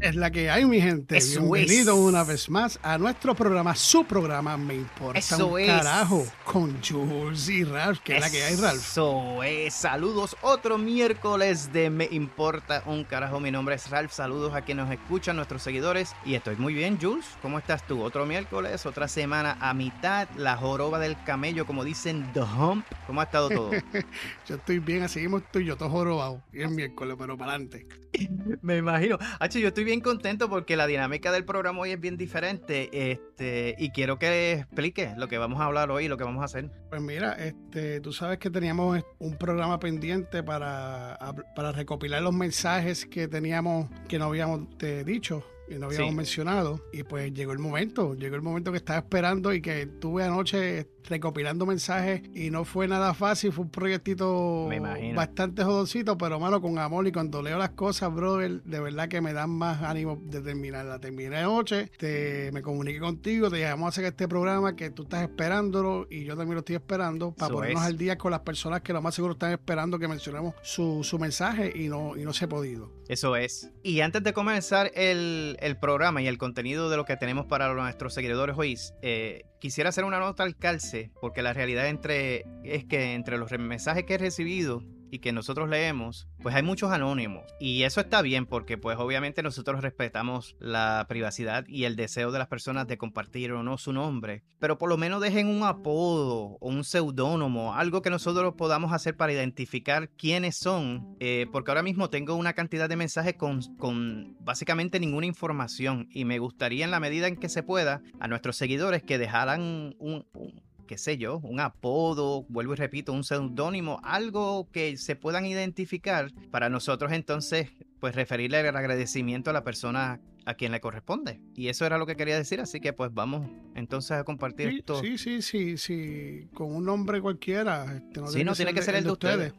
Es la que hay, mi gente. Eso Bienvenido es. una vez más a nuestro programa, su programa Me Importa Eso un es. carajo, con Jules y Ralph, que es la que hay, Ralph. Eso es. Saludos. Otro miércoles de Me Importa un carajo. Mi nombre es Ralph. Saludos a quienes nos escuchan, nuestros seguidores. Y estoy muy bien, Jules. ¿Cómo estás tú? Otro miércoles, otra semana a mitad. La joroba del camello, como dicen, The Hump. ¿Cómo ha estado todo? Yo estoy bien, así mismo estoy yo, todo jorobado. Y es miércoles, pero para adelante. Me imagino. Hacho, yo estoy bien contento porque la dinámica del programa hoy es bien diferente. Este, y quiero que explique lo que vamos a hablar hoy y lo que vamos a hacer. Pues mira, este, tú sabes que teníamos un programa pendiente para, para recopilar los mensajes que teníamos, que no habíamos eh, dicho y no habíamos Sí. mencionado. Y pues llegó el momento, llegó el momento que estaba esperando y que tuve anoche recopilando mensajes y no fue nada fácil, fue un proyectito bastante jodoncito, pero mano, con amor y cuando leo las cosas, brother, de verdad que me dan más ánimo de terminarla. Terminé anoche, te, me comuniqué contigo, te dije, vamos a hacer este programa que tú estás esperándolo y yo también lo estoy esperando para Eso ponernos es. al día con las personas que lo más seguro están esperando que mencionemos su, su mensaje y no, y no se ha podido. Eso es. Y antes de comenzar el, el programa y el contenido de lo que tenemos para nuestros seguidores hoy, eh, quisiera hacer una nota al calce, porque la realidad entre, es que entre los mensajes que he recibido y que nosotros leemos, pues hay muchos anónimos. Y eso está bien porque pues obviamente nosotros respetamos la privacidad y el deseo de las personas de compartir o no su nombre. Pero por lo menos dejen un apodo o un seudónimo, algo que nosotros podamos hacer para identificar quiénes son. eh, porque ahora mismo tengo una cantidad de mensajes con, con básicamente ninguna información. Y me gustaría en la medida en que se pueda a nuestros seguidores que dejaran un- un qué sé yo, un apodo, vuelvo y repito, un seudónimo, algo que se puedan identificar para nosotros entonces, pues referirle el agradecimiento a la persona a quien le corresponde. Y eso era lo que quería decir, así que pues vamos entonces a compartir Sí, esto. sí, sí, sí, sí, con un nombre cualquiera. Este, no Sí, no tiene que ser el de ustedes.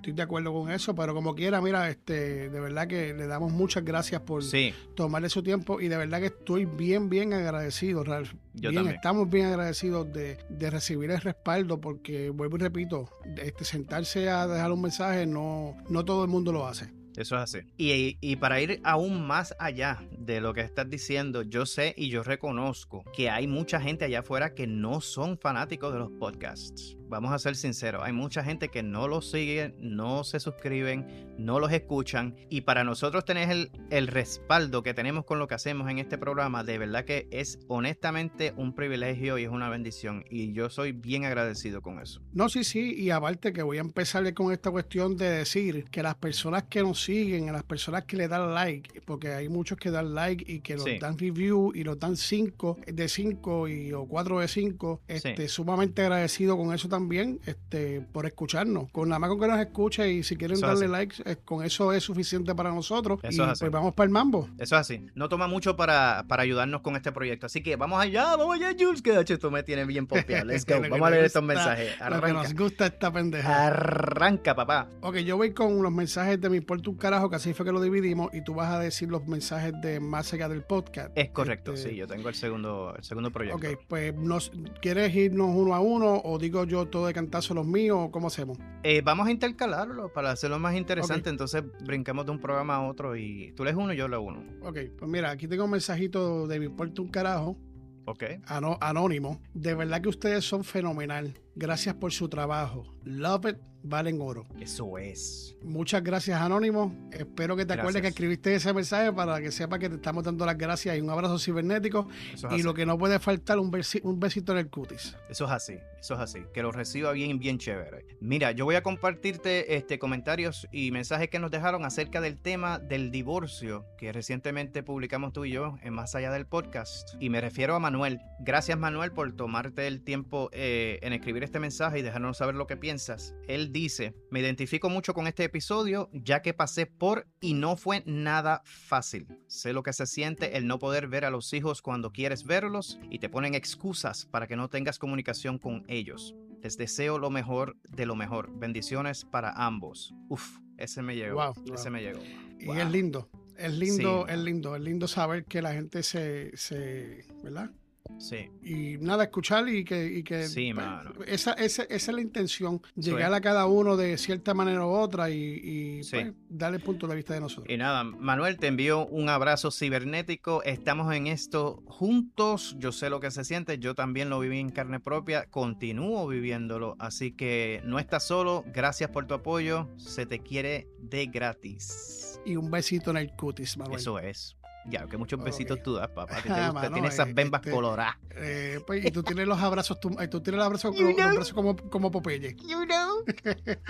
Estoy de acuerdo con eso, pero como quiera, mira, este, de verdad que le damos muchas gracias por Sí, tomarle su tiempo y de verdad que estoy bien, bien agradecido, Ralph. Yo bien, también. estamos bien agradecidos de, de recibir el respaldo porque, vuelvo y repito, este, sentarse a dejar un mensaje no, no todo el mundo lo hace. Eso es así. Y, y para ir aún más allá de lo que estás diciendo, yo sé y yo reconozco que hay mucha gente allá afuera que no son fanáticos de los podcasts. Vamos a ser sinceros, hay mucha gente que no los sigue, no se suscriben, no los escuchan. Y para nosotros tener el, el respaldo que tenemos con lo que hacemos en este programa, de verdad que es honestamente un privilegio y es una bendición. Y yo soy bien agradecido con eso. No, sí, sí, y aparte que voy a empezarle con esta cuestión de decir que las personas que nos siguen, a las personas que le dan like, porque hay muchos que dan like y que nos Sí. dan review y nos dan 5 de 5 y o 4 de 5, este, sumamente agradecido con eso también, este, por escucharnos. Con nada más con que nos escuche y si quieren Eso darle eh, con eso es suficiente para nosotros. Eso y es así. pues vamos para el mambo. Eso es así. No toma mucho para, para ayudarnos con este proyecto. Así que vamos allá, vamos allá, Jules, que esto me tiene bien pompeado. Let's go. Vamos a le leer estos mensajes. Lo que nos Arranca. gusta esta pendeja. Arranca, papá. Ok, yo voy con los mensajes de mi importa un carajo, que así fue que lo dividimos, y tú vas a decir los mensajes de más allá del podcast. Es correcto, Este, sí, yo tengo el segundo, el segundo proyecto. Ok, pues nos, ¿quieres irnos uno a uno o digo yo todo de cantazo los míos o cómo hacemos? Eh, vamos a intercalarlo para hacerlo más interesante. Entonces brincamos de un programa a otro y tú lees uno y yo leo uno. Ok, pues mira, aquí tengo un mensajito de mi importa un carajo, Ok. ano- anónimo. De verdad que ustedes son fenomenal. Gracias por su trabajo. Love it, valen oro. Eso es. Muchas gracias, Anónimo. Espero que te acuerdes que escribiste ese mensaje para que sepa que te estamos dando las gracias y un abrazo cibernético. Es Y así. lo que no puede faltar, un, besi- un besito en el cutis. Eso es así, eso es así. Que lo reciba bien, bien chévere. Mira, yo voy a compartirte este, comentarios y mensajes que nos dejaron acerca del tema del divorcio que recientemente publicamos tú y yo en Más Allá del Podcast. Y me refiero a Manuel. Gracias, Manuel, por tomarte el tiempo eh, en escribir este mensaje y dejarnos saber lo que piensas. Él dice: Me identifico mucho con este episodio, ya que pasé por y no fue nada fácil. Sé lo que se siente el no poder ver a los hijos cuando quieres verlos y te ponen excusas para que no tengas comunicación con ellos. Les deseo lo mejor de lo mejor. Bendiciones para ambos. Uf, ese me llegó. Wow, ese wow. me llegó. Y es lindo. Es lindo, Sí. es lindo, es lindo saber que la gente se, se ¿verdad? Sí. Y nada, escuchar y que... Y que Sí, pues, mano. esa, esa, esa es la intención, llegar a cada uno de cierta manera u otra y, y, Sí. pues, darle el punto de vista de nosotros. Y nada, Manuel, te envío un abrazo cibernético. Estamos en esto juntos. Yo sé lo que se siente. Yo también lo viví en carne propia. Continúo viviéndolo. Así que no estás solo. Gracias por tu apoyo. Se te quiere de gratis. Y un besito en el cutis, Manuel. Eso es. Ya, que muchos besitos tú das, papá. Que te gusta. mano, Tienes esas eh, bembas este- coloradas. Eh, pues, y tú tienes los abrazos, tú, eh, tú tienes los abrazos, los brazos como, como Popeye. You know.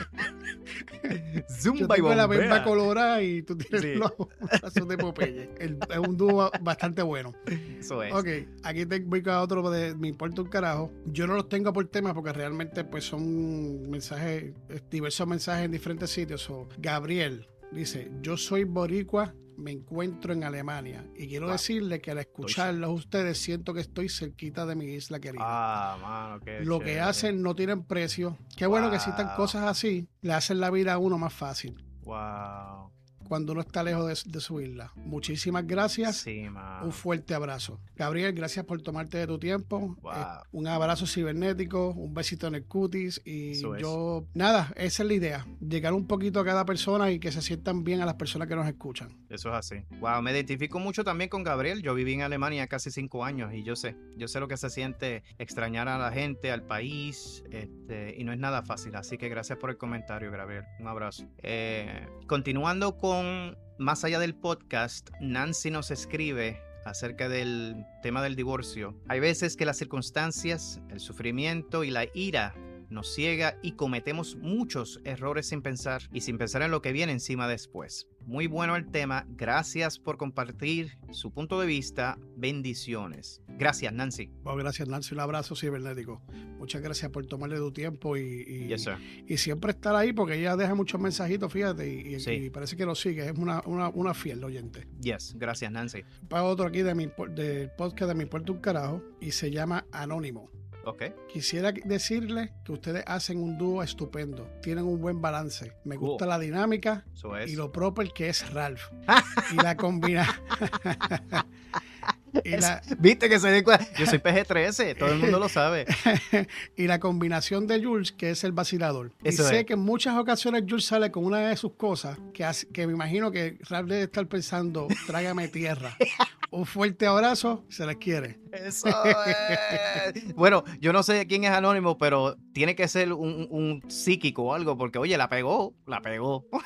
Yo Zumba y tengo la bemba colorada y tú tienes Sí. los brazos de Popeye. El- es un dúo bastante bueno. Eso es. Ok, aquí te voy con otro de Me importa un carajo. Yo no los tengo por tema porque realmente pues son mensajes, diversos mensajes en diferentes sitios. So, Gabriel dice, yo soy boricua, me encuentro en Alemania y quiero Wow. decirle que al escucharlos ustedes siento que estoy cerquita de mi isla querida. Ah, mano, qué Lo que hacen no tienen precio. Qué bueno que existan cosas así, le hacen la vida a uno más fácil Wow. Cuando uno está lejos de, de su isla. Muchísimas gracias. Sí. Un fuerte abrazo. Gabriel, gracias por tomarte de tu tiempo. Wow. Eh, un abrazo cibernético, un besito en el cutis. Y Eso es. yo, nada, esa es la idea. Llegar un poquito a cada persona y que se sientan bien a las personas que nos escuchan. Eso es así. Wow, me identifico mucho también con Gabriel. Yo viví en Alemania casi cinco años y yo sé, yo sé lo que se siente extrañar a la gente, al país, este, y no es nada fácil. Así que gracias por el comentario, Gabriel. Un abrazo. Eh, continuando con más allá del podcast, Nancy nos escribe acerca del tema del divorcio. Hay veces que las circunstancias, el sufrimiento y la ira nos ciega y cometemos muchos errores sin pensar y sin pensar en lo que viene encima después. Muy bueno el tema, gracias por compartir su punto de vista, bendiciones. Gracias Nancy. Bueno, gracias, Nancy. Un abrazo cibernético. Muchas gracias por tomarle tu tiempo y, y- Yes, sir. y siempre estar ahí porque ella deja muchos mensajitos, fíjate, y, y- Sí. y parece que lo sigue. Es una, una, una fiel oyente. Yes, gracias Nancy. Para otro aquí de mi, del podcast de Mi Puerto un Carajo y se llama Anónimo. Ok. Quisiera decirle que ustedes hacen un dúo estupendo, tienen un buen balance. Me Cool. gusta la dinámica es. y lo proper que es Ralph. y la combina. y, la, Viste que se cuenta. Yo soy PG-13, todo el mundo lo sabe. y la combinación de Jules, que es el vacilador. Eso y sé es. que en muchas ocasiones Jules sale con una de sus cosas que, hace- que me imagino que Ralph debe estar pensando, trágame tierra. un fuerte abrazo, se les quiere. Eso es. Bueno, yo no sé quién es Anónimo, pero tiene que ser un, un psíquico o algo, porque oye, la pegó, la pegó.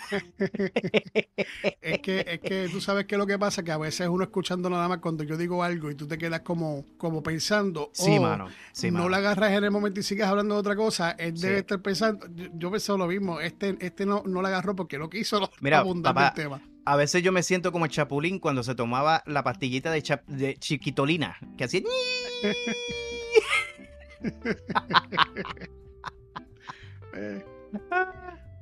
Es que, es que tú sabes que lo que pasa, que a veces uno escuchando nada más cuando yo digo algo y tú te quedas como, como pensando, Sí, oh, mano. Sí, no mano. la agarras en el momento y sigues hablando de otra cosa, él Sí. debe estar pensando, yo, yo pensé lo mismo, este, este no, no la agarró porque no quiso lo- Mira, abundar papá, tema. A veces yo me siento como el chapulín cuando se tomaba la pastillita de, chap- de chiquitolina, que hacía...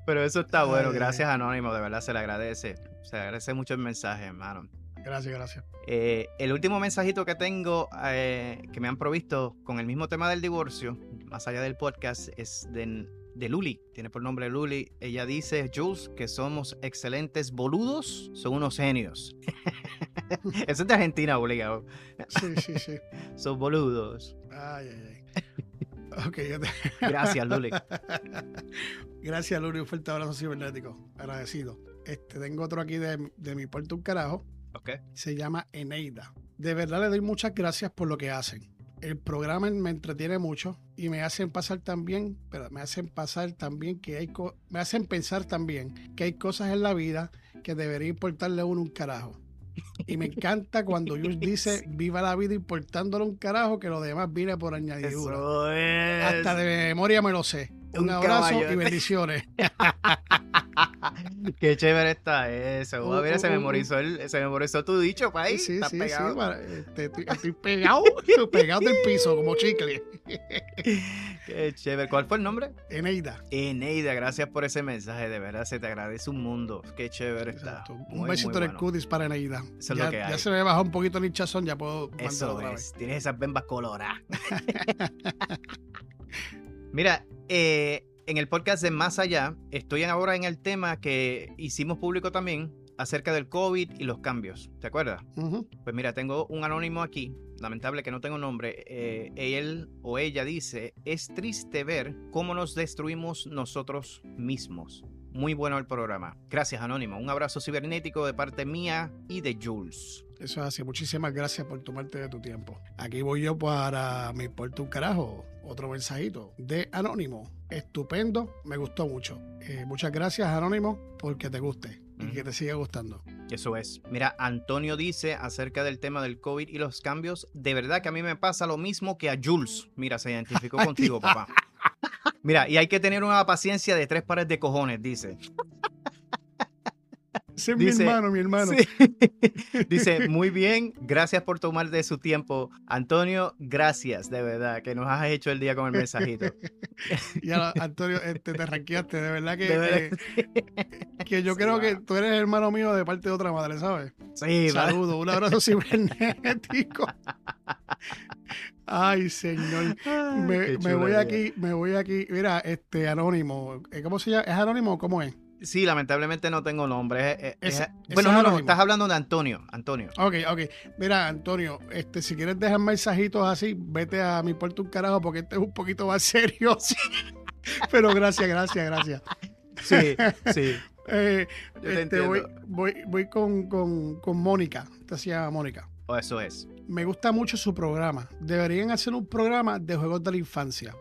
Pero eso está bueno, gracias Anónimo, de verdad se le agradece. Se le agradece mucho el mensaje, hermano. Gracias, gracias. Eh, el último mensajito que tengo eh, que me han provisto con el mismo tema del divorcio, más allá del podcast, es de, de Luli. Tiene por nombre Luli. Ella dice, Jules, que somos excelentes boludos, son unos genios. Eso es de Argentina, obligado. Sí, sí, sí. Son boludos. Ay, ay, ay. Ok, yo te- Gracias, Luli. Gracias, Luri. Un fuerte abrazo cibernético. Agradecido. Este, tengo otro aquí de, de mi puerto un carajo. Se llama Eneida. De verdad le doy muchas gracias por lo que hacen. El programa me entretiene mucho y me hacen pasar también, pero me hacen pasar también que hay co- me hacen pensar también que hay cosas en la vida que debería importarle a uno un carajo. Y me encanta cuando Jules dice viva la vida importándole un carajo que lo demás viene por añadidura. Es. Hasta de memoria me lo sé. Un, Un abrazo caballo. y bendiciones. Qué chévere está eso. Uh, mira, uh, se uh, memorizó, el, se memorizó tu dicho, país. sí, sí, pegado. sí. para- este, estoy, estoy pegado, estoy pegado del piso como chicle. Qué chévere. ¿Cuál fue el nombre? Eneida. Eneida, gracias por ese mensaje. De verdad, se te agradece un mundo. Qué chévere está. Muy, Un besito el bueno. para Eneida. Eso es ya, lo que hay. ya se me bajó un poquito el hinchazón, ya puedo Eso otra vez. es. Tienes esas bembas coloradas. Mira, eh, en el podcast de Más Allá, estoy ahora en el tema que hicimos público también acerca del COVID y los cambios. ¿Te acuerdas? Pues mira, tengo un anónimo aquí, lamentable que no tengo nombre. Eh, él o ella dice, es triste ver cómo nos destruimos nosotros mismos. Muy bueno el programa. Gracias, Anónimo. Un abrazo cibernético de parte mía y de Jules. Eso es así. Muchísimas gracias por tomarte de tu tiempo. Aquí voy yo para Me importa un carajo. Otro mensajito de Anónimo. Estupendo. Me gustó mucho. Eh, muchas gracias, Anónimo, porque te guste y que te siga gustando. Eso es. Mira, Antonio dice acerca del tema del COVID y los cambios. De verdad que a mí me pasa lo mismo que a Jules. Mira, se identificó contigo, papá. Mira, y hay que tener una paciencia de tres pares de cojones, dice. Ese es mi hermano, mi hermano. Dice, muy bien, gracias por tomar de su tiempo. Antonio, gracias, de verdad, que nos has hecho el día con el mensajito. ya, Antonio, este, te ranqueaste, de verdad que, que, yo creo que tú eres hermano mío de parte de otra madre, ¿sabes? Sí, Saludos, un abrazo cibernético. Ay, señor. Me, voy aquí, me voy aquí. Mira, este, Anónimo. Eh, ¿Cómo se llama? ¿Es Anónimo o cómo es? Sí, lamentablemente no tengo nombre. bueno, no, no, estás hablando de Antonio. Antonio. Ok, ok. Mira, Antonio, este, si quieres dejar mensajitos así, vete a mi puerto un carajo porque este es un poquito más serio. Pero gracias, gracias, gracias. Sí, sí. eh, este, voy, voy, voy con, con, con Mónica. Se llama Mónica. Oh, eso es. Me gusta mucho su programa. Deberían hacer un programa de juegos de la infancia.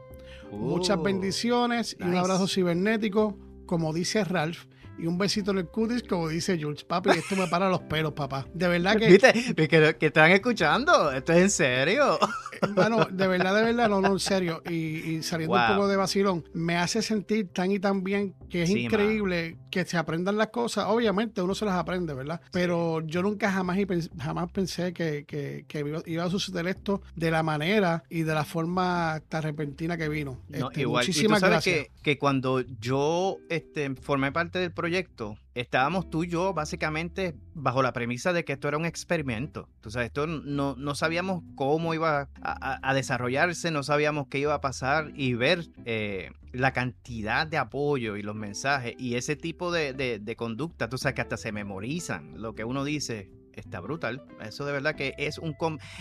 Muchas uh, bendiciones y un abrazo cibernético como dice Ralph, y un besito en el cutis, como dice Jules. Papi, esto me para los pelos, papá. De verdad que. ¿Viste? Que, están escuchando. Esto es en serio. Bueno, de verdad, de verdad, no, no, en serio. Y, saliendo un poco de vacilón, me hace sentir tan y tan bien que es increíble que se aprendan las cosas. Obviamente uno se las aprende, ¿verdad? Pero yo nunca jamás, jamás pensé que, que, iba a suceder esto de la manera y de la forma tan repentina que vino. Este, Muchísimas gracias. Que, que cuando yo este, formé parte del proyecto, estábamos tú y yo básicamente bajo la premisa de que esto era un experimento. Entonces, esto no, no sabíamos cómo iba a, desarrollarse, no sabíamos qué iba a pasar y ver eh, la cantidad de apoyo y los mensajes y ese tipo de, de conducta, tú que hasta se memorizan lo que uno dice está brutal. Eso de verdad que es un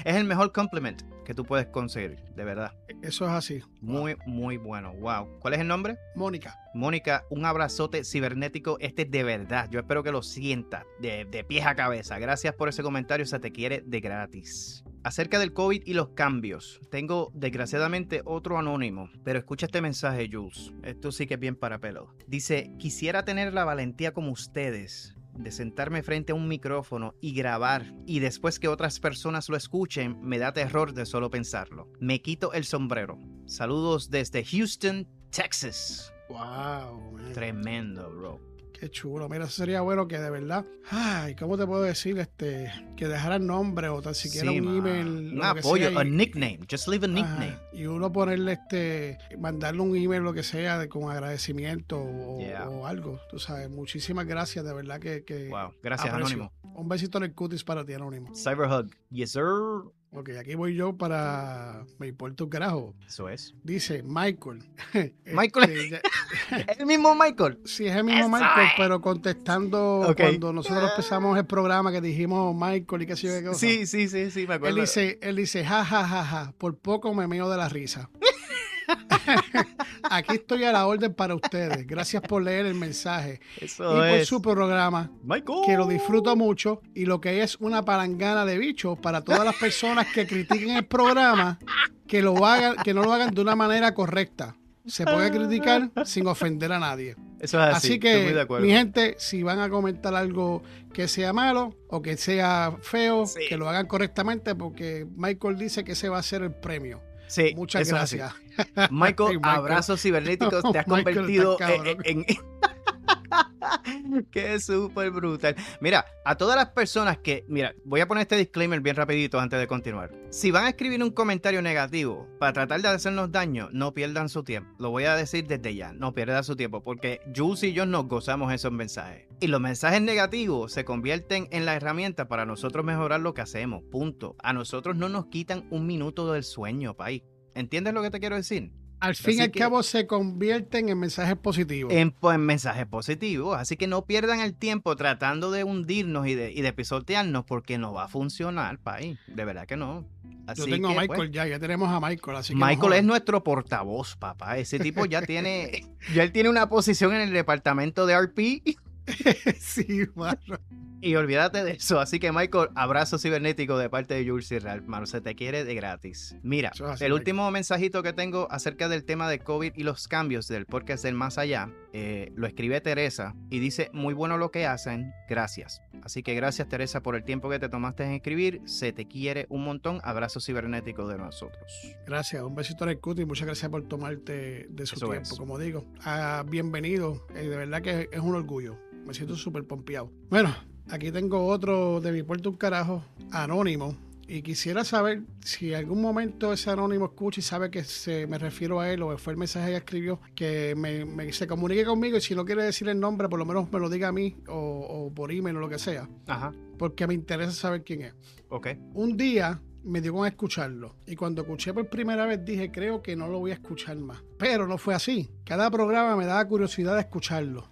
es el mejor compliment que tú puedes conseguir, de verdad. Eso es así. Muy, muy bueno. Wow. ¿Cuál es el nombre? Mónica. Mónica, un abrazote cibernético. Este de verdad. Yo espero que lo sientas de, de pies a cabeza. Gracias por ese comentario. Se te quiere de gratis. Acerca del COVID y los cambios, tengo desgraciadamente otro anónimo, pero escucha este mensaje, Jules. Esto sí que es bien para pelo. Dice: Quisiera tener la valentía como ustedes de sentarme frente a un micrófono y grabar y después que otras personas lo escuchen, me da terror de solo pensarlo. Me quito el sombrero. Saludos desde Houston, Texas. Wow. Tremendo, bro. Qué chulo. Mira, eso sería bueno que de verdad. Ay, ¿cómo te puedo decir? Este, que dejaran nombre o tan siquiera un email. Un apoyo, un nickname. Just leave a nickname. y uno ponerle este, mandarle un email, lo que sea, de, con agradecimiento o, algo. Tú sabes, muchísimas gracias, de verdad que. que wow, gracias, Anónimo. Un besito en el cutis para ti, Anónimo. Cyberhug. Yes, sir. Ok, aquí voy yo para. Me importa un carajo. Eso es. Dice Michael. Michael. Este, ¿Es el mismo Michael? Sí, es el mismo Michael, pero contestando cuando nosotros empezamos el programa que dijimos Michael y qué sé yo qué cosa. Sí, sí, sí, sí, me acuerdo. Él dice, él dice, ja, ja, ja, ja. Por poco me meo de la risa. Aquí estoy a la orden para ustedes. Gracias por leer el mensaje y por su programa, que lo disfruto mucho y lo que es una palangana de bichos para todas las personas que critiquen el programa, que lo hagan, que no lo hagan de una manera correcta. Se puede criticar sin ofender a nadie. Eso es así. que, mi gente, si van a comentar algo que sea malo o que sea feo, que lo hagan correctamente porque Michael dice que ese va a ser el premio. Sí, muchas gracias. Michael, abrazos cibernéticos, te has convertido en, Qué súper brutal. Mira, a todas las personas que, mira, voy a poner este disclaimer bien rapidito antes de continuar. Si van a escribir un comentario negativo para tratar de hacernos daño, no pierdan su tiempo. Lo voy a decir desde ya, no pierdan su tiempo, porque Jules y yo nos gozamos esos mensajes. Y los mensajes negativos se convierten en la herramienta para nosotros mejorar lo que hacemos. Punto. A nosotros no nos quitan un minuto del sueño, país. ¿Entiendes lo que te quiero decir? Al fin y al cabo se convierten en mensajes positivos. En, pues, mensajes positivos. Así que no pierdan el tiempo tratando de hundirnos y de, y de pisotearnos porque no va a funcionar, país. De verdad que no. Yo tengo a Michael pues, ya, ya tenemos a Michael. Así Michael es nuestro portavoz, papá. Ese tipo ya tiene, ya él tiene una posición en el departamento de RP. sí, bueno. Y olvídate de eso. Así que, Michael, abrazo cibernético de parte de Jules y Ralph, mano. Se te quiere de gratis. Mira, el último mensajito que tengo acerca del tema de COVID y los cambios del podcast del Más Allá, eh, lo escribe Teresa y dice: Muy bueno lo que hacen, gracias. Así que gracias, Teresa, por el tiempo que te tomaste en escribir. Se te quiere un montón. Abrazo cibernético de nosotros. Gracias, un besito en el cuti y muchas gracias por tomarte de su tiempo. Como digo, ah, bienvenido. Eh, de verdad que es un orgullo. Me siento súper pompeado. Bueno, Aquí tengo otro de mi puerto un carajo, anónimo. Y quisiera saber si algún momento ese anónimo escucha y sabe que se, me refiero a él o fue el mensaje que escribió, que me, se comunique conmigo y si no quiere decir el nombre, por lo menos me lo diga a mí o, por email o lo que sea. Ajá. Porque me interesa saber quién es. Ok. Un día me dio con escucharlo. Y cuando escuché por primera vez dije, creo que no lo voy a escuchar más. Pero no fue así. Cada programa me daba curiosidad de escucharlo.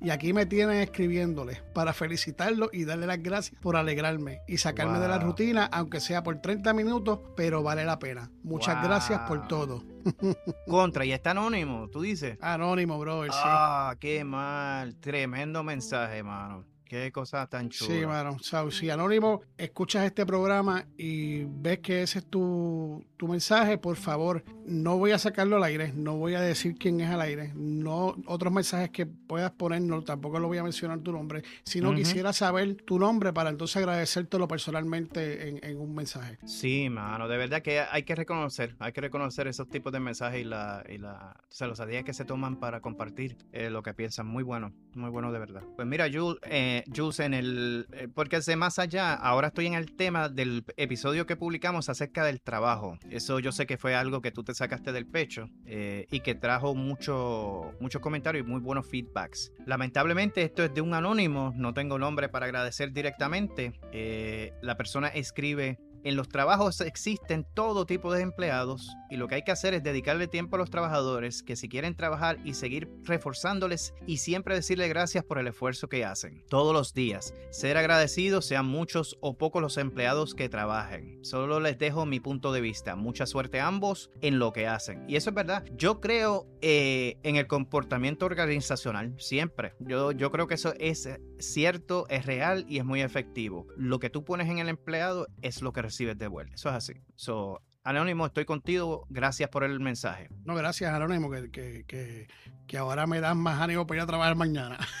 Y aquí me tienen escribiéndole para felicitarlo y darle las gracias por alegrarme y sacarme de la rutina, aunque sea por 30 minutos, pero vale la pena. Muchas gracias por todo. Contra, y está anónimo, tú dices. Anónimo, bro. Ah, qué mal. Tremendo mensaje, mano. Qué cosa tan chula. Sí, mano. si Anónimo escuchas este programa y ves que ese es tu, tu, mensaje, por favor, no voy a sacarlo al aire, no voy a decir quién es al aire, no otros mensajes que puedas poner, no, tampoco lo voy a mencionar tu nombre, sino quisiera saber tu nombre para entonces agradecértelo personalmente en, un mensaje. Sí, mano, de verdad que hay que reconocer, hay que reconocer esos tipos de mensajes y la, y la o que se toman para compartir eh, lo que piensan. Muy bueno, muy bueno de verdad. Pues mira, Jules, eh, Jules, en el. Eh, porque de más allá, ahora estoy en el tema del episodio que publicamos acerca del trabajo. Eso yo sé que fue algo que tú te sacaste del pecho eh, y que trajo mucho, muchos comentarios y muy buenos feedbacks. Lamentablemente, esto es de un anónimo, no tengo nombre para agradecer directamente. Eh, la persona escribe en los trabajos existen todo tipo de empleados y lo que hay que hacer es dedicarle tiempo a los trabajadores que si quieren trabajar y seguir reforzándoles y siempre decirle gracias por el esfuerzo que hacen todos los días. Ser agradecidos sean muchos o pocos los empleados que trabajen. Solo les dejo mi punto de vista. Mucha suerte a ambos en lo que hacen. Y eso es verdad. Yo creo eh, en el comportamiento organizacional siempre. Yo, yo creo que eso es cierto, es real y es muy efectivo. Lo que tú pones en el empleado es lo que recibes de vuelta. Eso es así. So, Anónimo, estoy contigo. Gracias por el mensaje. No, gracias, Anónimo, que, que, ahora me das más ánimo para ir a trabajar mañana.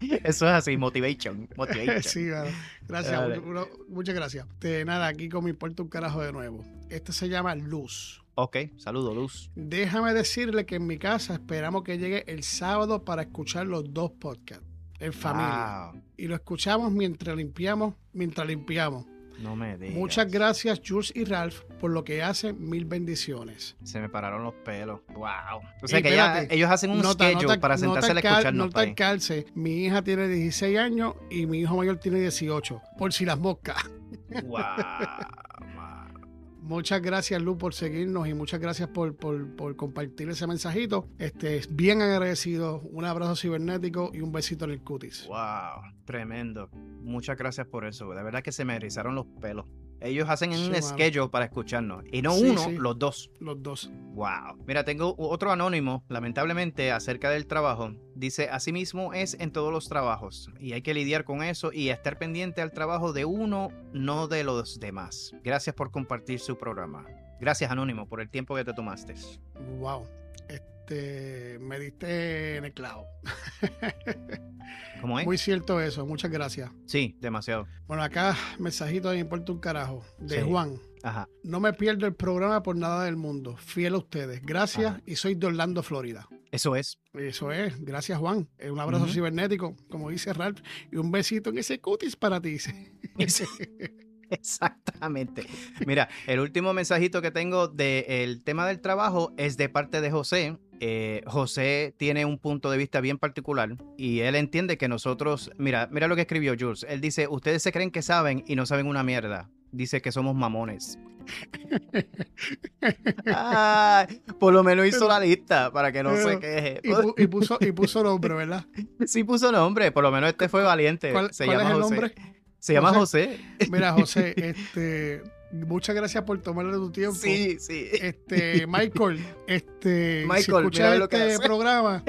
Eso, es así, motivation. motivation. Sí, gracias, muchas gracias. De nada, aquí con mi puerto un carajo de nuevo. Este se llama Luz. Ok, saludo, Luz. Déjame decirle que en mi casa esperamos que llegue el sábado para escuchar los dos podcasts en familia. Y lo escuchamos mientras limpiamos, mientras limpiamos. No me digas. Muchas gracias, Jules y Ralph, por lo que hacen. Mil bendiciones. Se me pararon los pelos. Wow. O sea que ellos hacen un schedule para sentarse a escucharnos. No te calce. Mi hija tiene 16 años y mi hijo mayor tiene 18. Por si las moscas. Wow. Muchas gracias, Lu, por seguirnos y muchas gracias por, compartir ese mensajito. Este, bien agradecido. Un abrazo cibernético y un besito en el cutis. Wow, tremendo. Muchas gracias por eso. De verdad que se me erizaron los pelos. Ellos hacen un schedule para escucharnos. Y no uno, los dos. Los dos. Wow. Mira, tengo otro anónimo, lamentablemente, acerca del trabajo. Dice, asimismo es en todos los trabajos. Y hay que lidiar con eso y estar pendiente al trabajo de uno, no de los demás. Gracias por compartir su programa. Gracias, Anónimo, por el tiempo que te tomaste. Wow. Este, me diste en el clavo. ¿Cómo es? Muy cierto eso, muchas gracias. Sí, demasiado. Bueno, acá mensajito de importa un carajo, de Juan. Ajá. No me pierdo el programa por nada del mundo. Fiel a ustedes. Gracias y soy de Orlando, Florida. Eso es. Eso es. Gracias, Juan. Un abrazo cibernético, como dice Ralph, y un besito en ese cutis para ti. Exactamente. Mira, el último mensajito que tengo del tema del trabajo es de parte de José. Eh, José tiene un punto de vista bien particular y él entiende que nosotros, mira, mira lo que escribió Jules. Él dice, ustedes se creen que saben y no saben una mierda. dice que somos mamones. Ay, por lo menos hizo la lista para que no se queje. Y, pu- y puso, y puso nombre, ¿verdad? Sí puso nombre, por lo menos este fue valiente. ¿Cuál, se cuál llama es el José. nombre? Se llama José. Mira, José, este, muchas gracias por tomarle tu tiempo. Sí, sí. Este, Michael, este, si Michael, escuchas lo que este programa,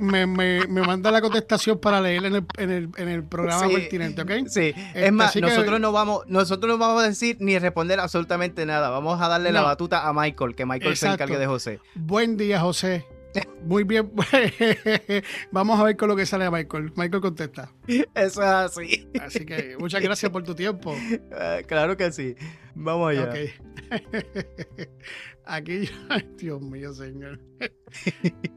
me, me, me manda la contestación para leerla en el, en el, en el programa Sí. pertinente, ¿ok? Sí, Este, es más, así que- nosotros no vamos, nosotros no vamos a decir ni responder absolutamente nada. Vamos a darle la batuta a Michael, que Michael se encargue de José. Buen día, José. Muy bien. Vamos a ver con lo que sale a Michael. Michael contesta. Eso es así. Así que muchas gracias por tu tiempo. Ah, claro que sí. Vamos allá. Ok. Aquí, Dios mío, señor.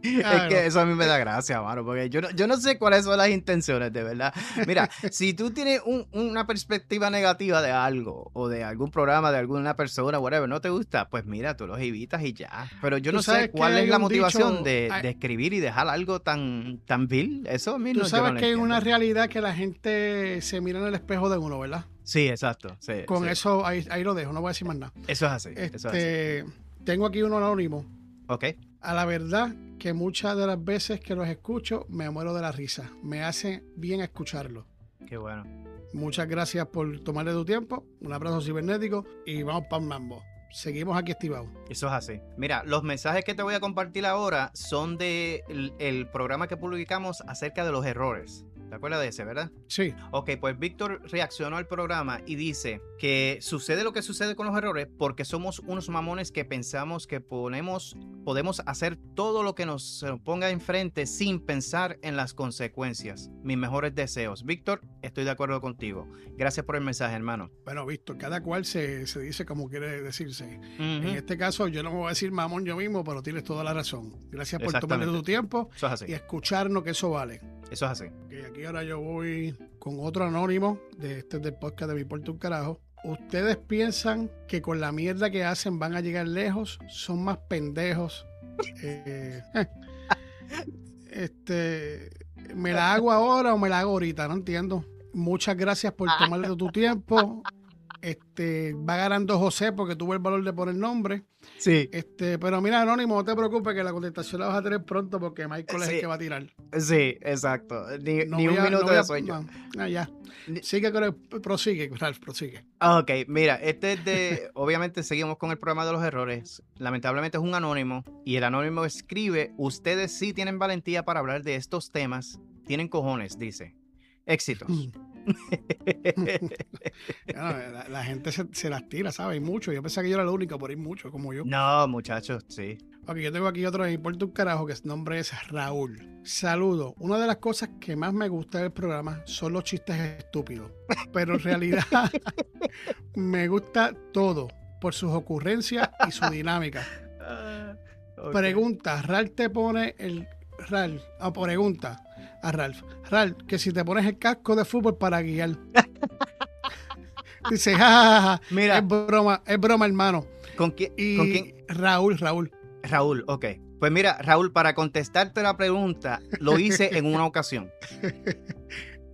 Es que eso a mí me da gracia, mano, porque yo no, yo no sé cuáles son las intenciones, de verdad. Mira, si tú tienes un- una perspectiva negativa de algo, o de algún programa, de alguna persona, whatever, no te gusta, pues mira, tú los evitas y ya. Pero yo Tú no sé cuál es la motivación dicho- de, hay- de escribir y dejar algo tan, tan vil. Eso a mí Tú no yo sabes no lo que hay una realidad que la gente se mira en el espejo de uno, ¿verdad? Sí, exacto. sí, Con sí. eso, ahí, ahí lo dejo, no voy a decir más nada. Eso es así. Eso es así. Tengo aquí uno anónimo. Ok. A la verdad que muchas de las veces que los escucho me muero de la risa. Me hace bien escucharlo. Qué bueno. Muchas gracias por tomarle tu tiempo. Un abrazo cibernético y vamos para mambo. Seguimos aquí activados. Eso es así. Mira, los mensajes que te voy a compartir ahora son de el, el programa que publicamos acerca de los errores. ¿Te acuerdas de ese, verdad? Sí, Ok, pues Víctor reaccionó al programa y dice que sucede lo que sucede con los errores porque somos unos mamones que pensamos que ponemos, podemos hacer todo lo que nos ponga enfrente sin pensar en las consecuencias. Mis mejores deseos. Víctor, estoy de acuerdo contigo. Gracias por el mensaje, hermano. bueno, visto, cada cual se, se dice como quiere decirse. Ujú. En este caso, yo no me voy a decir mamón yo mismo, pero tienes toda la razón. Gracias por tomarle Exactamente. tu tiempo es y escucharnos que eso vale. Eso es así. Aquí ahora yo voy con otro anónimo de este del podcast de Mi Puerto un Carajo. ¿Ustedes piensan que con la mierda que hacen van a llegar lejos? Son más pendejos. Eh, este, ¿me la hago ahora o me la hago ahorita? No entiendo. Muchas gracias por tomarle tu tiempo. Este, va ganando José porque tuvo el valor de poner nombre. Sí. Este, pero mira, Anónimo, no te preocupes que la contestación la vas a tener pronto porque Michael es el que va a tirar. Sí, exacto. Ni, No un a- no minuto voy de a- sueño. no, ah, ya. Sigue con el, prosigue, Ralph, prosigue. Ah, Ok, mira, este es de. obviamente seguimos con el programa de los errores. Lamentablemente es un anónimo. Y el anónimo escribe: Ustedes sí tienen valentía para hablar de estos temas. Tienen cojones, dice. Éxitos. La, la gente se, se las tira, ¿sabes? Hay mucho. Yo pensaba que yo era el único, pero hay mucho como yo. no, muchachos, sí. Ok, yo tengo aquí otro de importa un carajo que su nombre es Raúl. Saludo. Una de las cosas que más me gusta del programa son los chistes estúpidos. Pero en realidad me gusta todo por sus ocurrencias y su dinámica. Ah, ok. Pregunta, Ralph te pone el. Ralph, ah, pregunta a Ralph. Ralph, que si te pones el casco de fútbol para guiar. Dice, ja, ja, ja, ja, Mira, es broma, es broma, hermano. ¿con quién? Y ¿Con quién? Raúl, Raúl. Raúl, ok. Pues mira, Raúl, para contestarte la pregunta, lo hice en una ocasión.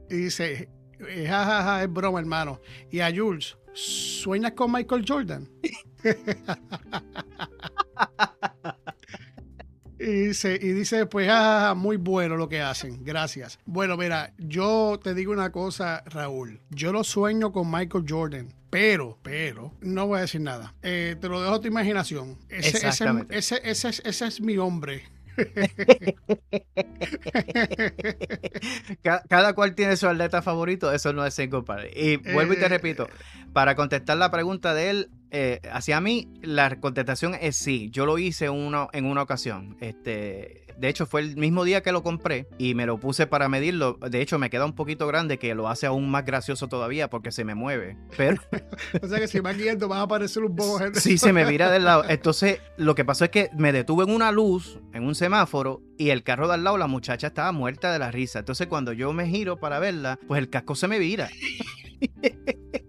Y dice, eh, ja, ja, ja, es broma, hermano. Y a Jules, ¿sueñas con Michael Jordan? y dice, y dice, pues, ja, ja, ja, muy bueno lo que hacen. Gracias. Bueno, mira, yo te digo una cosa, Raúl. Yo lo sueño con Michael Jordan. Pero, pero, no voy a decir nada. Eh, te lo dejo a tu imaginación. Ese, ese, Exactamente. ese, ese es- ese es mi hombre. Ca- Cada cual tiene su atleta favorito, eso no es sin compadre. Y vuelvo y te Eh, repito, para contestar la pregunta de él, eh, hacia mí, la contestación es sí. Yo lo hice una, en una ocasión. Este, de hecho, fue el mismo día que lo compré y me lo puse para medirlo. De hecho, me queda un poquito grande que lo hace aún más gracioso todavía porque se me mueve. Pero O sea que si vas guiando vas a aparecer un poco gente. sí se me vira del lado. Entonces, lo que pasó es que me detuve en una luz, en un semáforo, y el carro de al lado, la muchacha estaba muerta de la risa. Entonces, cuando yo me giro para verla, pues el casco se me vira.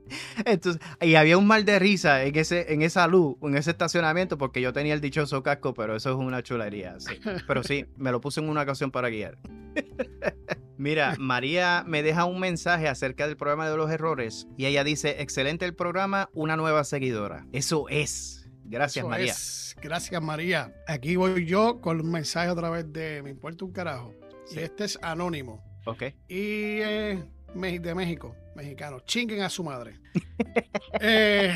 Entonces, y había un mal de risa en ese, en esa luz, en ese estacionamiento, porque yo tenía el dichoso casco, pero eso es una chulería. sí. Pero sí, me lo puse en una ocasión para guiar. Mira, María me deja un mensaje acerca del programa de los errores y ella dice, excelente el programa, una nueva seguidora. Eso es. Gracias, Eso María. es. Gracias, María. Aquí voy yo con un mensaje otra vez de Me importa un carajo. Sí. Y este es anónimo. Ok. Y eh, de México, mexicano. Chinguen a su madre. eh,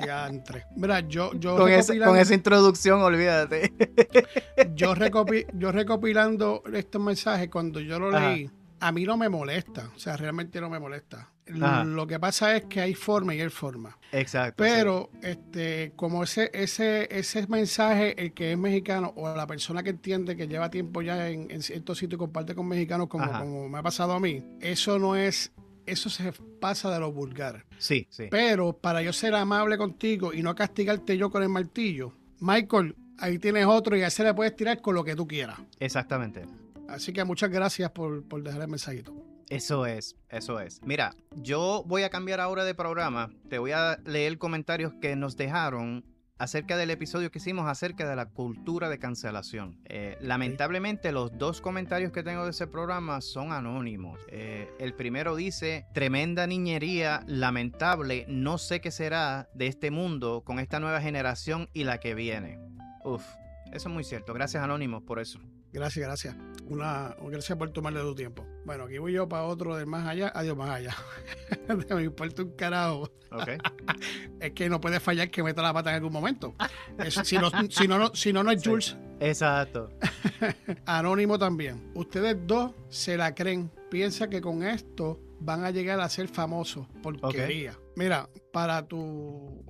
diantre. Mira, yo, yo, Con, esa- con esa introducción, olvídate. yo, recopi- yo recopilando estos mensajes, cuando yo lo Ajá. leí, a mí no me molesta. O sea, realmente no me molesta. Ajá. Lo que pasa es que hay forma y hay forma. Exacto. sí. Pero, este, como ese, ese, ese mensaje, el que es mexicano, o la persona que entiende que lleva tiempo ya en, en ciertos sitios y comparte con mexicanos, como, Ajá. como me ha pasado a mí, eso no es, eso se pasa de lo vulgar. Sí, sí. Pero para yo ser amable contigo y no castigarte yo con el martillo, Michael, ahí tienes otro y a ese le puedes tirar con lo que tú quieras. Exactamente. Así que muchas gracias por, por dejar el mensajito. Eso es, eso es. Mira, yo voy a cambiar ahora de programa. Te voy a leer comentarios que nos dejaron acerca del episodio que hicimos acerca de la cultura de cancelación. Eh, lamentablemente los dos comentarios que tengo de ese programa son anónimos. Eh, el primero dice, tremenda niñería, lamentable, no sé qué será de este mundo con esta nueva generación y la que viene. Uf, eso es muy cierto. Gracias Anónimos por eso. Gracias, gracias. Una, gracias por tomarle tu tiempo. Bueno, aquí voy yo para otro del más allá. Adiós, más allá. me importa un carajo. Ok. Es que no puede fallar que meta la pata en algún momento. Si, no, si, no, no- si no, no es Sí. Jules. Exacto. Anónimo también. Ustedes dos se la creen. Piensa que con esto van a llegar a ser famosos. Porquería. Mira, para tu.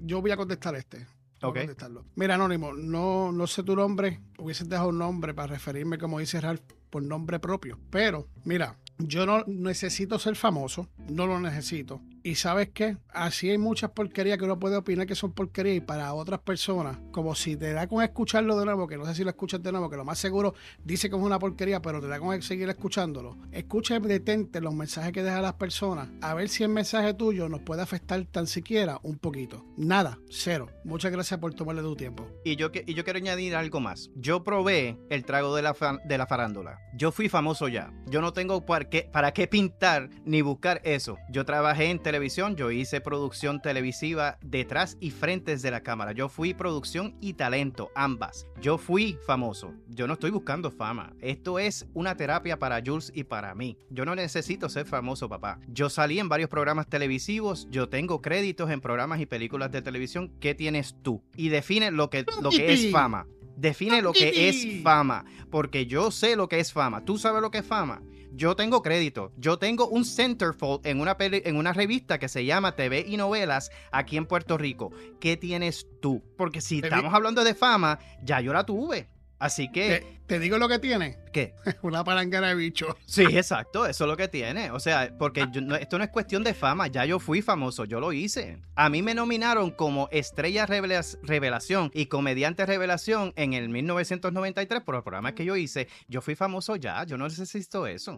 Yo voy a contestar este. Ok. contestarlo. Mira, Anónimo, no, no sé tu nombre. Hubieses dejado un nombre para referirme, como dice Ralph, por nombre propio. Pero, mira, yo no necesito ser famoso. No lo necesito. Y sabes qué? Así hay muchas porquerías que uno puede opinar que son porquerías y para otras personas, como si te da con escucharlo de nuevo, que no sé si lo escuchas de nuevo, que lo más seguro dice que es una porquería, pero te da con seguir escuchándolo. Escucha y detente los mensajes que dejan las personas, a ver si el mensaje tuyo nos puede afectar tan siquiera un poquito. Nada, cero. Muchas gracias por tomarle tu tiempo. Y yo, y yo quiero añadir algo más. Yo probé el trago de la, de la farándula. Yo fui famoso ya. Yo no tengo para qué, para qué pintar ni buscar eso. Yo trabajé en televisión, yo hice producción televisiva detrás y frentes de la cámara. Yo fui producción y talento, ambas. Yo fui famoso. Yo no estoy buscando fama. Esto es una terapia para Jules y para mí. Yo no necesito ser famoso, papá. Yo salí en varios programas televisivos, yo tengo créditos en programas y películas de televisión. ¿Qué tienes tú? Y define lo que, lo que es fama. Define lo que es fama, porque yo sé lo que es fama. ¿Tú sabes lo que es fama? Yo tengo crédito. Yo tengo un centerfold en una, peli- en una revista que se llama TV y Novelas aquí en Puerto Rico. ¿Qué tienes tú? Porque si estamos hablando de fama, ya yo la tuve. Así que, Te, digo lo que tiene. ¿qué? Una palangana de bicho. Sí, exacto, eso es lo que tiene. O sea, porque yo no- esto no es cuestión de fama, ya yo fui famoso, yo lo hice. A mí me nominaron como estrella revela- revelación y comediante revelación en el 1993 por el programa que yo hice. Yo fui famoso ya, yo no necesito eso.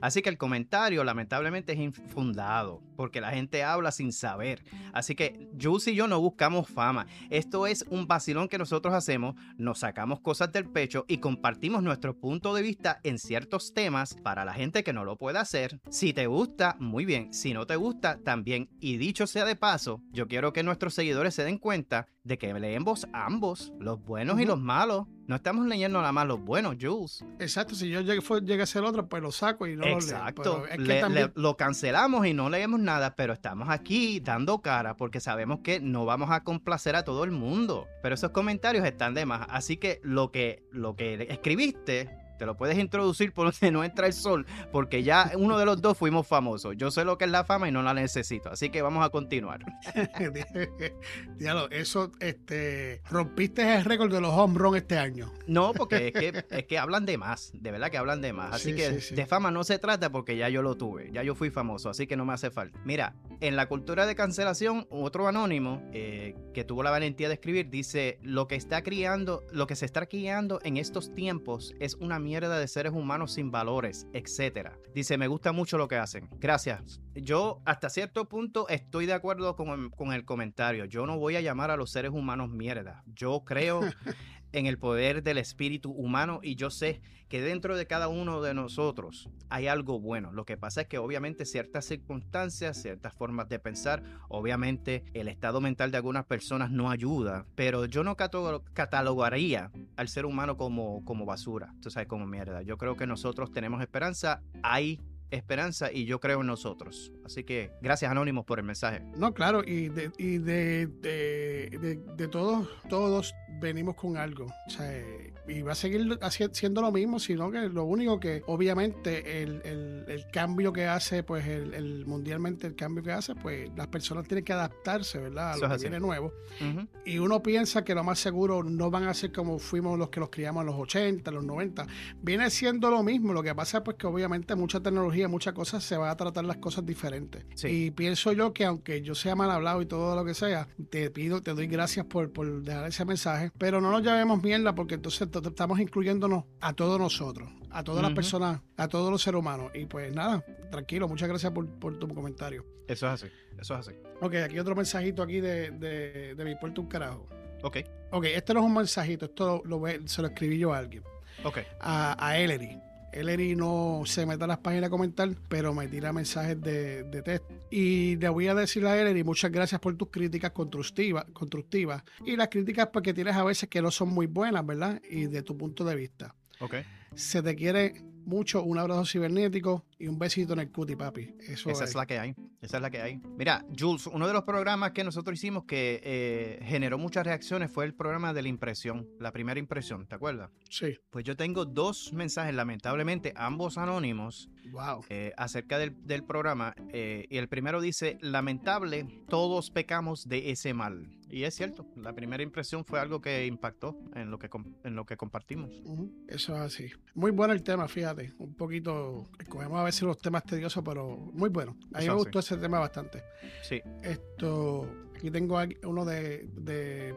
Así que el comentario lamentablemente es infundado, porque la gente habla sin saber. Así que Jules y yo no buscamos fama. Esto es un vacilón que nosotros hacemos, nos sacamos cosas del pecho y compartimos nuestro punto de vista en ciertos temas para la gente que no lo puede hacer. Si te gusta, muy bien. Si no te gusta, también. Y dicho sea de paso, yo quiero que nuestros seguidores se den cuenta de que leemos ambos, los buenos y los malos. No estamos leyendo nada más los buenos, Jules. Exacto, si yo fue- llegue a ser otro, pues lo saco y no Exacto. lo leo. Le- también- lo cancelamos y no leemos nada, pero estamos aquí dando cara porque sabemos que no vamos a complacer a todo el mundo. Pero esos comentarios están de más. Así que lo que, lo que escribiste. Te lo puedes introducir por donde no entra el sol, porque ya uno de los dos fuimos famosos. Yo sé lo que es la fama y no la necesito. Así que vamos a continuar. Diablo, eso, este, rompiste el récord de los home run este año. No, porque es que, es que hablan de más, de verdad que hablan de más. Así Sí, que sí, sí. de fama no se trata porque ya yo lo tuve, ya yo fui famoso, así que no me hace falta. Mira, en la cultura de cancelación, otro anónimo eh, que tuvo la valentía de escribir dice, lo que está criando, lo que se está criando en estos tiempos es una mierda de seres humanos sin valores, etcétera. Dice, me gusta mucho lo que hacen. Gracias. Yo hasta cierto punto estoy de acuerdo con el comentario. Yo no voy a llamar a los seres humanos mierda. Yo creo en el poder del espíritu humano y yo sé que dentro de cada uno de nosotros hay algo bueno. Lo que pasa es que obviamente ciertas circunstancias, ciertas formas de pensar, obviamente el estado mental de algunas personas no ayuda, pero yo no catalogaría al ser humano como, como basura, tú sabes, como mierda. Yo creo que nosotros tenemos esperanza, hay esperanza y yo creo en nosotros. Así que gracias Anónimos por el mensaje. No, claro, y de, y de, de, todos, todos venimos con algo. O sea, y va a seguir siendo lo mismo, sino que lo único que obviamente el, el, cambio que hace, pues el, mundialmente el cambio que hace, pues las personas tienen que adaptarse, ¿verdad? A lo que viene nuevo. Y uno piensa que lo más seguro no van a ser como fuimos los que los criamos en los 80, los 90. Viene siendo lo mismo, lo que pasa es pues que obviamente mucha tecnología, muchas cosas, se va a tratar las cosas diferentes. Y pienso yo que aunque yo sea mal hablado y todo lo que sea, te pido, te doy gracias por, por dejar ese mensaje, pero no nos llamemos mierda porque entonces estamos incluyéndonos a todos nosotros, a todas las personas, a todos los seres humanos. Y pues nada, tranquilo, muchas gracias por, tu comentario. Eso es así, eso es así. Ok, aquí otro mensajito aquí de, de, de mi puerto un carajo. Ok. Ok, este no es un mensajito, esto lo, se lo escribí yo a alguien. Ok. A, a Ellery. Ellery no se mete a las páginas a comentar, pero me tira mensajes de, de texto. Y le voy a decir a Ellery, muchas gracias por tus críticas constructivas, constructivas. Y las críticas porque pues, tienes a veces que no son muy buenas, ¿verdad? Y de tu punto de vista. Ok. Se te quiere mucho, un abrazo cibernético y un besito en el cutie, papi. Eso Esa es. la que hay. Esa es la que hay. Mira, Jules, uno de los programas que nosotros hicimos que eh, generó muchas reacciones fue el programa de la impresión, la primera impresión, ¿te acuerdas? Sí. Pues yo tengo dos mensajes, lamentablemente, ambos anónimos, wow. Eh, acerca del, programa. Eh, y el primero dice, lamentable, todos pecamos de ese mal. Y es cierto, la primera impresión fue algo que impactó en lo que, en lo que compartimos. Eso es así. Muy bueno el tema, fíjate. Un poquito, escogemos a veces los temas tediosos, pero muy bueno. A mí me gustó ese tema bastante. Sí. Esto, aquí tengo uno de, de,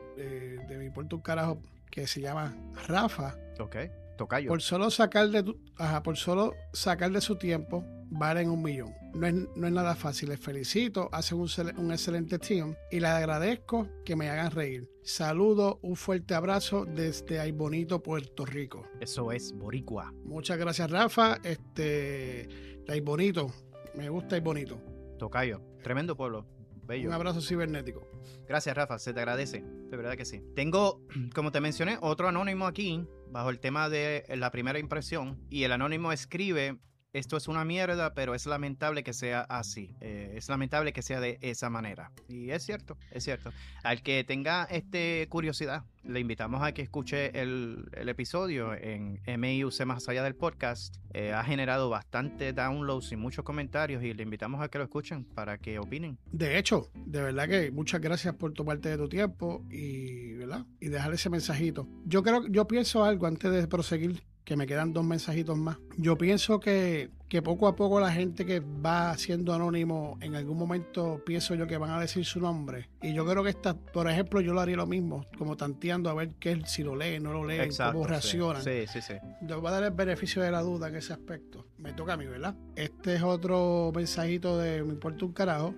de, mi puerto un carajo que se llama Rafa. Ok. Tocayo. Por solo sacar de ajá, por solo sacar de su tiempo valen un millón. No es, no es nada fácil. Les felicito, hacen un, un, excelente team y les agradezco que me hagan reír. Saludo, un fuerte abrazo desde Ay Bonito, Puerto Rico. Eso es Boricua. Muchas gracias, Rafa. Este, Ay Bonito, me gusta Ay Bonito. Tocayo, tremendo pueblo. Bello. Un abrazo cibernético. Gracias, Rafa, se te agradece. De verdad que sí. Tengo, como te mencioné, otro anónimo aquí, bajo el tema de la primera impresión. Y el anónimo escribe esto es una mierda, pero es lamentable que sea así. Eh, es lamentable que sea de esa manera. Y es cierto, es cierto. Al que tenga este curiosidad, le invitamos a que escuche el, episodio en MIUC más allá del podcast. Eh, ha generado bastante downloads y muchos comentarios y le invitamos a que lo escuchen para que opinen. De hecho, de verdad que muchas gracias por tomarte de tu tiempo y, ¿verdad? y dejar ese mensajito. Yo creo, yo pienso algo antes de proseguir que me quedan dos mensajitos más. Yo pienso que, que, poco a poco la gente que va siendo anónimo, en algún momento pienso yo que van a decir su nombre. Y yo creo que esta, por ejemplo, yo lo haría lo mismo, como tanteando a ver qué si lo leen, no lo leen, cómo reaccionan. Sí, sí, sí. Yo voy a dar el beneficio de la duda en ese aspecto. Me toca a mí, ¿verdad? Este es otro mensajito de Mi Puerto un Carajo,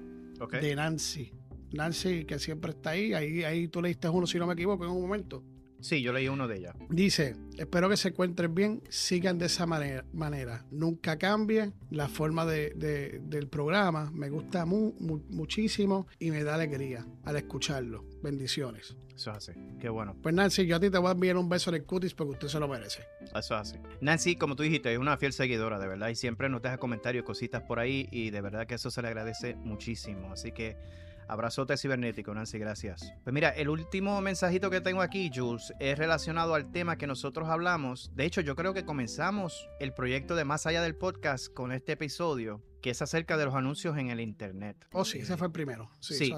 de Nancy. Nancy, que siempre está ahí, ahí, ahí tú leíste uno, si no me equivoco, en un momento. Sí, yo leí uno de ellas. Dice, espero que se encuentren bien, sigan de esa manera, nunca cambien la forma de, del programa, me gusta muchísimo y me da alegría al escucharlo. Bendiciones. Eso es así, qué bueno. Pues Nancy, yo a ti te voy a enviar un beso en el cutis porque usted se lo merece. Eso es así. Nancy, como tú dijiste, es una fiel seguidora, de verdad, y siempre nos deja comentarios, cositas por ahí, y de verdad que eso se le agradece muchísimo. Así que Abrazote cibernético, Nancy, gracias. Pues mira, el último mensajito que tengo aquí, Jules, es relacionado al tema que nosotros hablamos. De hecho, yo creo que comenzamos el proyecto de Más Allá del Podcast con este episodio, que es acerca de los anuncios en el Internet. Oh, sí, ese fue el primero. Sí,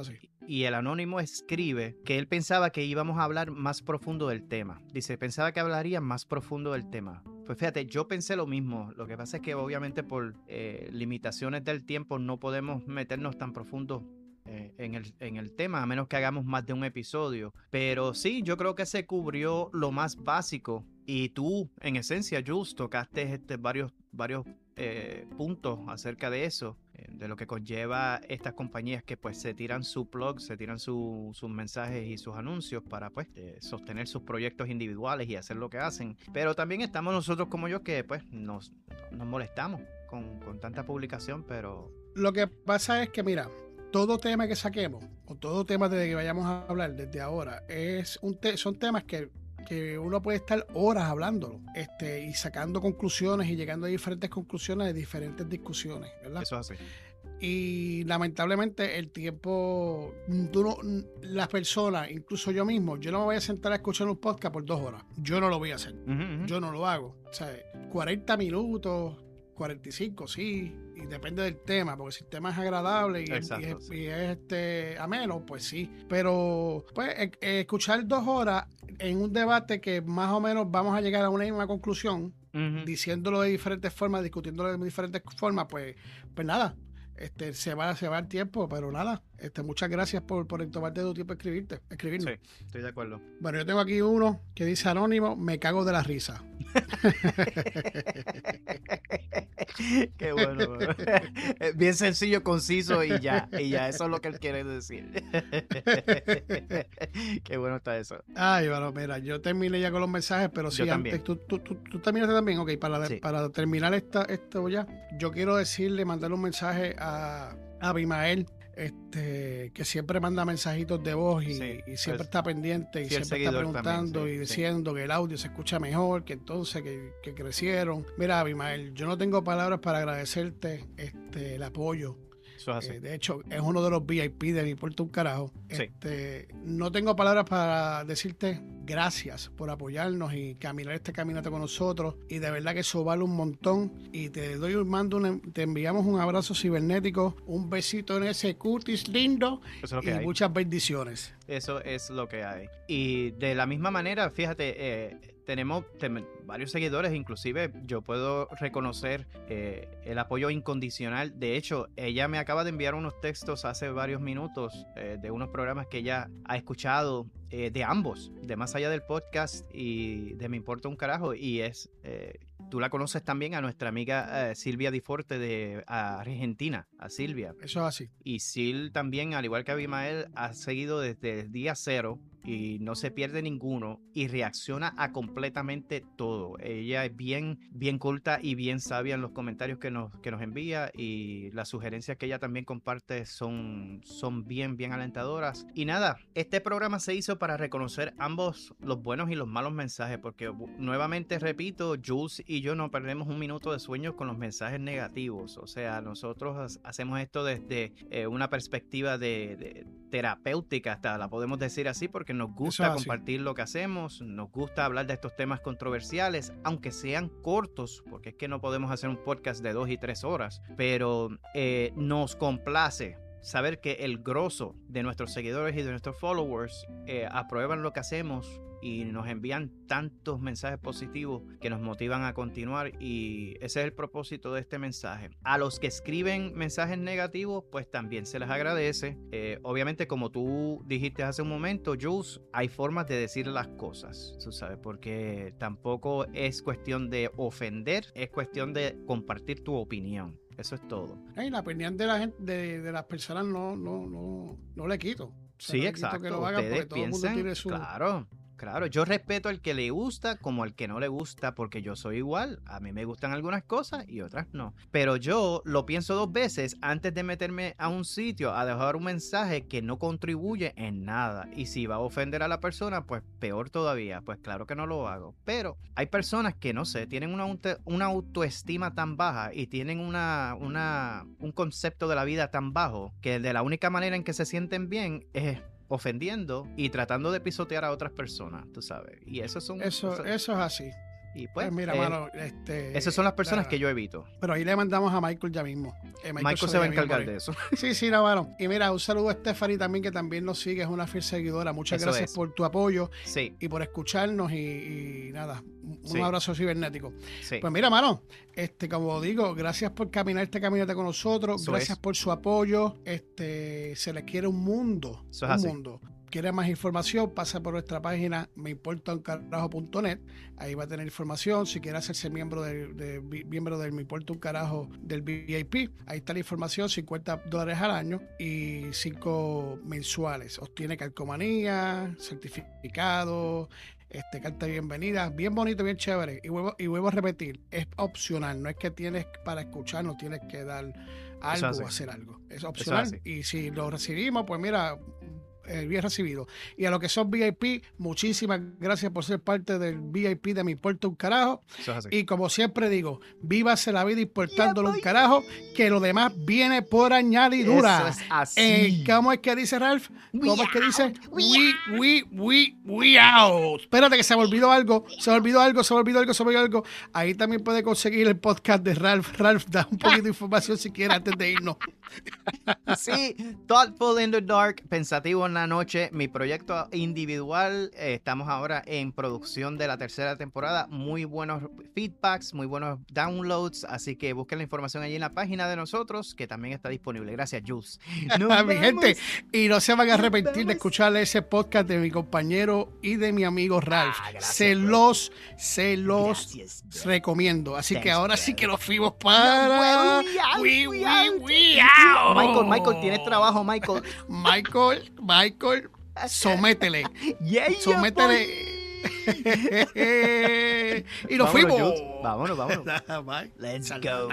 Y el anónimo escribe que él pensaba que íbamos a hablar más profundo del tema. Dice, pensaba que hablaría más profundo del tema. Pues fíjate, yo pensé lo mismo. Lo que pasa es que obviamente por eh, limitaciones del tiempo no podemos meternos tan profundo eh, en, el, en, el, tema, a menos que hagamos más de un episodio. Pero sí, yo creo que se cubrió lo más básico. Y tú, en esencia, Jules, tocaste este, varios, varios eh, puntos acerca de eso. Eh, de lo que conlleva estas compañías que pues se tiran su blog, se tiran sus mensajes y sus anuncios para pues eh, sostener sus proyectos individuales y hacer lo que hacen. Pero también estamos nosotros como yo que pues nos, nos molestamos con, con tanta publicación, pero... Lo que pasa es que mira, todo tema que saquemos o todo tema de que vayamos a hablar desde ahora es un son temas que, uno puede estar horas hablándolo este, y sacando conclusiones y llegando a diferentes conclusiones de diferentes discusiones, ¿verdad? Eso es así. Y lamentablemente el tiempo, tú las personas, incluso yo mismo, yo no me voy a sentar a escuchar un podcast por dos horas. Yo no lo voy a hacer. Yo no lo hago. O sea, 40 minutos, 45, sí, y depende del tema, porque si el tema es agradable y, es, este, ameno, pues sí. Pero pues e, e, escuchar dos horas en un debate que más o menos vamos a llegar a una misma conclusión, diciéndolo de diferentes formas, discutiéndolo de diferentes formas, pues, pues nada, este, se va, se va el tiempo, pero nada, este, muchas gracias por, por tomarte tu tiempo escribirte, escribirnos. Sí, estoy de acuerdo. Bueno, yo tengo aquí uno que dice anónimo, me cago de la risa. Qué bueno. Bien sencillo, conciso y ya, y ya, eso es lo que él quiere decir. Qué bueno está eso. Ay, bueno, mira, yo terminé ya con los mensajes, pero sí, antes, ¿tú, tú, tú, terminaste también, ok, para, para terminar esta, esto ya, yo quiero decirle, mandarle un mensaje a a, Abimael, este, que siempre manda mensajitos de voz y, siempre está pendiente y siempre está preguntando y diciendo que el audio se escucha mejor, que entonces que, crecieron. Mira, Abimael, yo no tengo palabras para agradecerte este, el apoyo eh, de hecho, es uno de los VIP de mi puerto un carajo. Este, no tengo palabras para decirte gracias por apoyarnos y caminar este caminate con nosotros. Y de verdad que eso vale un montón. Y te doy un mando, te enviamos un abrazo cibernético, un besito en ese cutis lindo y muchas bendiciones. Eso es lo que hay. Y de la misma manera, fíjate, eh, tenemos varios seguidores, inclusive yo puedo reconocer eh, el apoyo incondicional. De hecho, ella me acaba de enviar unos textos hace varios minutos eh, de unos programas que ella ha escuchado eh, de ambos, de más allá del podcast y de Me Importa un Carajo. Y es, tú la conoces también a nuestra amiga Silvia Diforte de Argentina, a Silvia. Eso es así. Y Sil también, al igual que Abimael, ha seguido desde el día cero y no se pierde ninguno y reacciona a completamente todo. Ella es bien, bien culta y bien sabia en los comentarios que nos, que nos envía y las sugerencias que ella también comparte son, son bien, bien alentadoras. Y nada, este programa se hizo para reconocer ambos los buenos y los malos mensajes porque nuevamente repito, Jules y yo no perdemos un minuto de sueño con los mensajes negativos. O sea, nosotros hacemos esto desde eh, una perspectiva de, de terapéutica, hasta la podemos decir así, porque nos gusta compartir lo que hacemos, nos gusta hablar de estos temas controversiales, aunque sean cortos, porque es que no podemos hacer un podcast de dos y tres horas, pero eh, nos complace saber que el grosso de nuestros seguidores y de nuestros followers eh, aprueban lo que hacemos y nos envían tantos mensajes positivos que nos motivan a continuar y ese es el propósito de este mensaje. A los que escriben mensajes negativos, pues también se les agradece. Eh, obviamente, como tú dijiste hace un momento, Jules, hay formas de decir las cosas, tú sabes, porque tampoco es cuestión de ofender, es cuestión de compartir tu opinión. Eso es todo. la opinión de la gente, de, las personas no, no, no, no le quito. sí, exacto. Que lo hagan Ustedes piensan, claro, Claro, yo respeto al que le gusta como al que no le gusta, porque yo soy igual. A mí me gustan algunas cosas y otras no. Pero yo lo pienso dos veces antes de meterme a un sitio a dejar un mensaje que no contribuye en nada. Y si va a ofender a la persona, pues peor todavía. Pues claro que no lo hago. Pero hay personas que no sé, tienen una, autoestima tan baja y tienen una, un concepto de la vida tan bajo que de la única manera en que se sienten bien es ofendiendo y tratando de pisotear a otras personas, tú sabes. Y eso son... Eso, eso es así. Y pues, pues mira, mano, este, esas son las personas que yo evito. Pero ahí le mandamos a Michael ya mismo. Eh, Michael, se va a encargar de eso. Sí, sí, no, Y mira, un saludo a Stephanie también, que también nos sigue, es una fiel seguidora. Muchas gracias por tu apoyo sí. y por escucharnos. Y, nada, un abrazo cibernético. Pues mira, mano, este, como digo, gracias por caminar este caminate con nosotros. gracias por su apoyo. Este, se les quiere un mundo. un mundo quiere más información, pasa por nuestra página meimportauncarajo.net. Ahí va a tener información. Si quiere hacerse miembro, de, miembro del Me Importa un Carajo del VIP, ahí está la información, 50 dólares al año y 5 mensuales. Obtiene calcomanía, certificado, este, carta de bienvenida, bien bonito, bien chévere. Y vuelvo, y vuelvo a repetir, es opcional, no es que tienes para escuchar, no tienes que dar algo o hacer algo. Es opcional. Y si lo recibimos, pues mira, eh, bien recibido. Y a los que son VIP, muchísimas gracias por ser parte del VIP de Mi Puerto un Carajo. Y como siempre digo, vívase la vida importándolo un carajo, que lo demás viene por añadidura. Eh, ¿Cómo es que dice Ralph? ¿Cómo es que dice? We, we, we, we out. Espérate que se me olvidó algo, se me olvidó algo, se me olvidó algo, se me olvidó algo. Ahí también puede conseguir el podcast de Ralph. Ralph, da un poquito de información si quiere antes de irnos. sí, Thoughtful in the Dark, pensativo en la noche, mi proyecto individual. Eh, estamos ahora en producción de la tercera temporada. Muy buenos feedbacks, muy buenos downloads. Así que busquen la información allí en la página de nosotros, que también está disponible. Gracias, Jules. mi gente, y no se van a arrepentir de escuchar ese podcast de mi compañero y de mi amigo Ralph. Ah, se los, se los recomiendo. Así que ahora sí que los fuimos para. Michael, Michael, tienes trabajo, Michael. Michael, Michael, sométele. sométele. y nos fuimos. Vámonos, vámonos. Let's go.